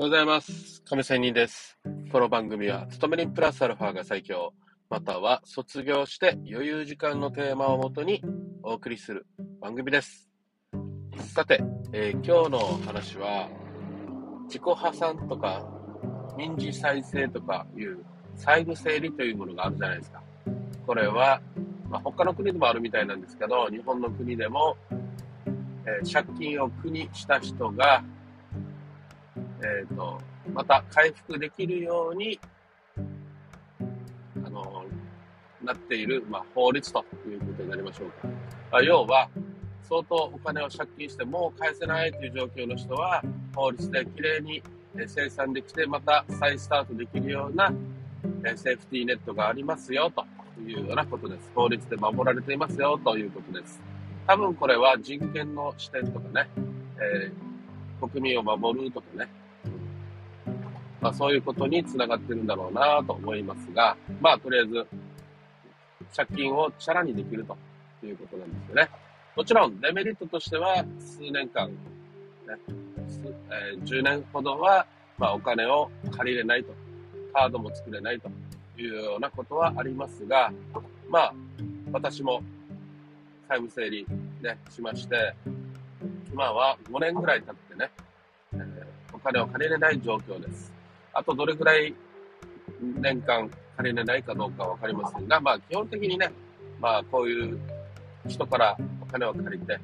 おはようございます。亀仙人です。この番組は、勤め人プラスアルファが最強、または卒業して余裕時間のテーマをもとにお送りする番組です。さて、えー今日の話は、自己破産とか、民事再生とかいう債務整理というものがあるじゃないですか。これは、まあ、他の国でもあるみたいなんですけど、日本の国でも、えー借金を苦にした人が、えっ、と、また回復できるように、あの、なっている、まあ、法律ということになりましょうか。まあ、要は、相当お金を借金してもう返せないという状況の人は、法律できれいに生産できて、また再スタートできるようなセーフティーネットがありますよというようなことです。法律で守られていますよということです。多分これは人権の視点とかね、えー国民を守るとかね、まあ、そういうことにつながってるんだろうなと思いますが、まあ、とりあえず、借金をチャラにできるということなんですよね。もちろん、デメリットとしては、数年間、ね、えー10年ほどは、まあ、お金を借りれないと、カードも作れないというようなことはありますが、まあ、私も債務整理、ね、しまして、今は5年ぐらい経ってね、えーお金を借りれない状況です。あとどれぐらい年間借りれないかどうかわかりませんが、まあ基本的にね、まあこういう人からお金を借りて、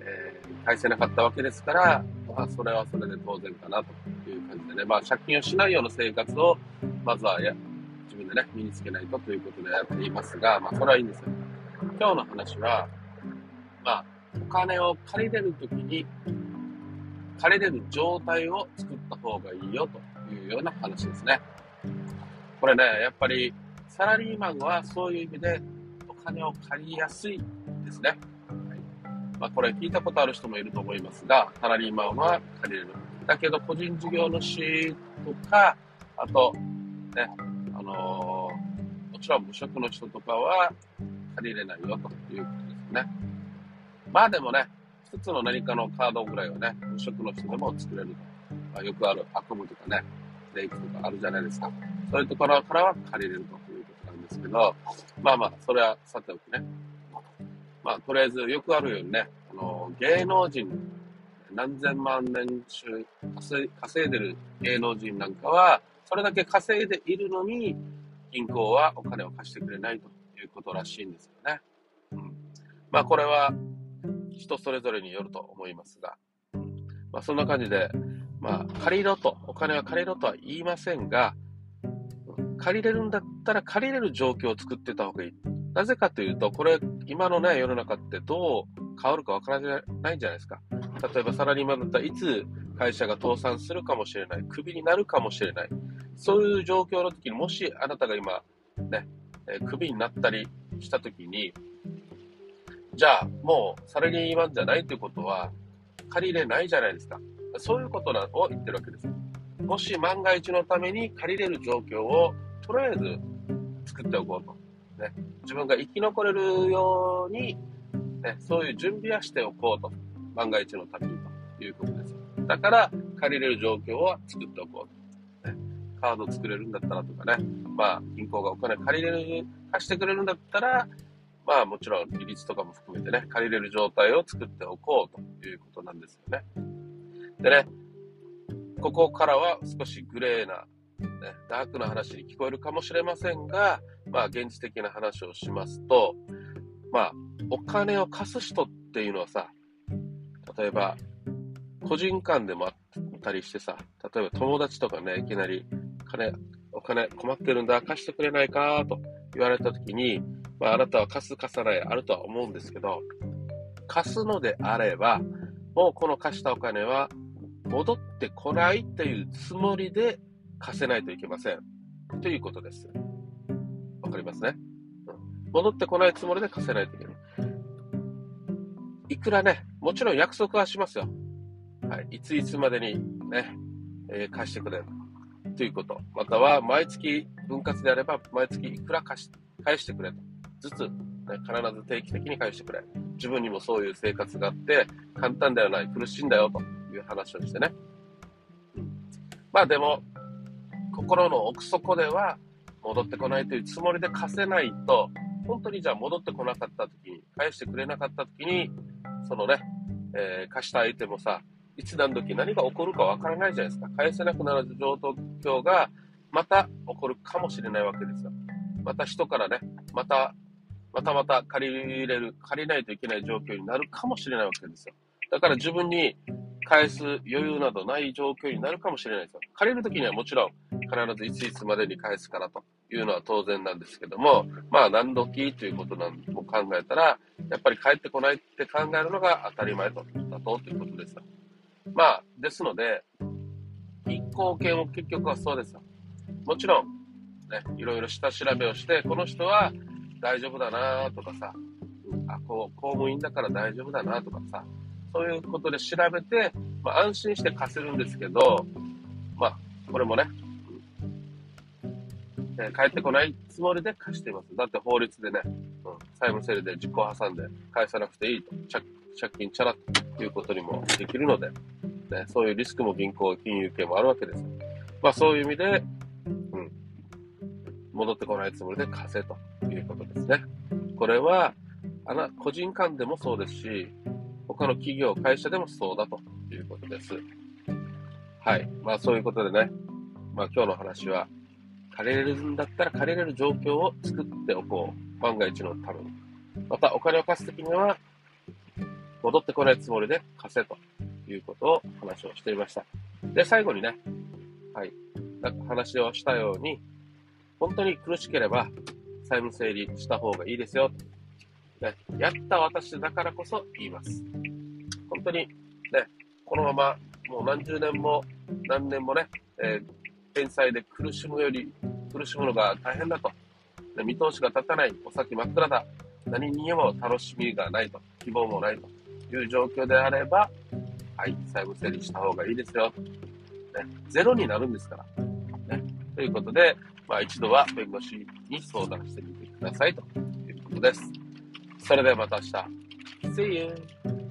えー返せなかったわけですから、まあそれはそれで当然かなという感じでね、まあ借金をしないような生活を、まずはや自分でね、身につけないとということでやっていますが、まあそれはいいんですよ。今日の話は、まあお金を借りれるときに、借りれる状態を作った方がいいよというような話ですね。これね、やっぱりサラリーマンはそういう意味でお金を借りやすいですね。はいまあ、これ聞いたことある人もいると思いますが、サラリーマンは借りれる。だけど個人事業主とか、あと、ね、あのーもちろん無職の人とかは借りれないよということですね。まあでもね、一つの何かのカードぐらいはね、無職の人でも作れると。まあ、よくあるアコムとかね、レイクとかあるじゃないですか。そういうところからは借りれるということなんですけど、まあまあ、それはさておきね。まあ、とりあえずよくあるようにね、あの、芸能人、何千万年収稼い稼いでる芸能人なんかは、それだけ稼いでいるのに、銀行はお金を貸してくれないということらしいんですよね。うん。まあ、これは、人それぞれによると思いますが、まあ、そんな感じで、まあ、借りろと、お金は借りろとは言いませんが、借りれるんだったら借りれる状況を作ってた方がいい。なぜかというと、これ、今のね、世の中ってどう変わるかわからないじゃないですか。例えばサラリーマンだったらいつ会社が倒産するかもしれない。クビになるかもしれない。そういう状況の時に、もしあなたが今、ね、クビになったりした時に、じゃあ、もうサラリーマンじゃないということは、借りれないじゃないですか。そういうことを言ってるわけです。もし万が一のために借りれる状況を、とりあえず作っておこうと。ね、自分が生き残れるように、ね、そういう準備はしておこうと。万が一のためにということです。だから、借りれる状況を作っておこうと。ね、カード作れるんだったらとかね、まあ、銀行がお金借りれる、貸してくれるんだったら、まあもちろん利率とかも含めてね、借りれる状態を作っておこうということなんですよね。でね、ここからは少しグレーな、ね、ダークな話に聞こえるかもしれませんが、まあ現実的な話をしますと、まあお金を貸す人っていうのはさ、例えば個人間でもあったりしてさ、例えば友達とかね、いきなり金、お金困ってるんだ、貸してくれないかと言われたときに、まあ、あなたは貸す貸さないあるとは思うんですけど、貸すのであれば、もうこの貸したお金は戻ってこないっていうつもりで貸せないといけません。ということです。わかりますね、うん戻ってこないつもりで貸せないといけない。いくらね、もちろん約束はしますよ。はい。いついつまでにね、えー貸してくれということ。または、毎月分割であれば、毎月いくら貸し返してくれと。ずつ、ね、必ず定期的に返してくれ。自分にもそういう生活があって、簡単ではない、苦しいんだよという話をしてね。まあでも、心の奥底では戻ってこないというつもりで貸せないと、本当にじゃあ戻ってこなかった時に、返してくれなかった時に、そのね、えー、貸した相手もさ、いつ何時何が起こるかわからないじゃないですか。返せなくなる状況がまた起こるかもしれないわけですよ。また人からね、また、またまた借りれる、借りないといけない状況になるかもしれないわけですよ。だから自分に返す余裕などない状況になるかもしれないですよ。借りるときにはもちろん必ずいついつまでに返すからというのは当然なんですけども、まあ何時ということなんも考えたら、やっぱり帰ってこないって考えるのが当たり前と、だとということですよ。まあ、ですので、一行券も結局はそうですよ。もちろん、ね、いろいろ下調べをして、この人は大丈夫だなとかさ、あ、こう、公務員だから大丈夫だなとかさ、そういうことで調べて、まあ、安心して貸せるんですけど、まあ、これもね、えー、帰ってこないつもりで貸しています。だって法律でね、うん、債務整理で実行挟んで返さなくていいと、借金チャラということにもできるので、ね、そういうリスクも銀行、金融系もあるわけです。まあそういう意味で、うん、戻ってこないつもりで貸せということですね。これは、あな、個人間でもそうですし、他の企業、会社でもそうだということです。はい。まあそういうことでね、まあ今日の話は、借りれるんだったら借りれる状況を作っておこう。万が一のために。またお金を貸すときには、戻ってこないつもりで貸せということを話をしていました。で、最後にね、はい。なんか話をしたように、本当に苦しければ債務整理した方がいいですよ。ね、やった私だからこそ言います。本当にね、このままもう何十年も何年もね、えー、返済で苦しむより苦しむのが大変だと。ね、見通しが立たない、お先真っ暗だ。何にも楽しみがないと、希望もないという状況であれば、はい、債務整理した方がいいですよ。ね、ゼロになるんですから。ね、ということで、まあ一度は弁護士に相談してみてくださいということです。それではまた明日。See you!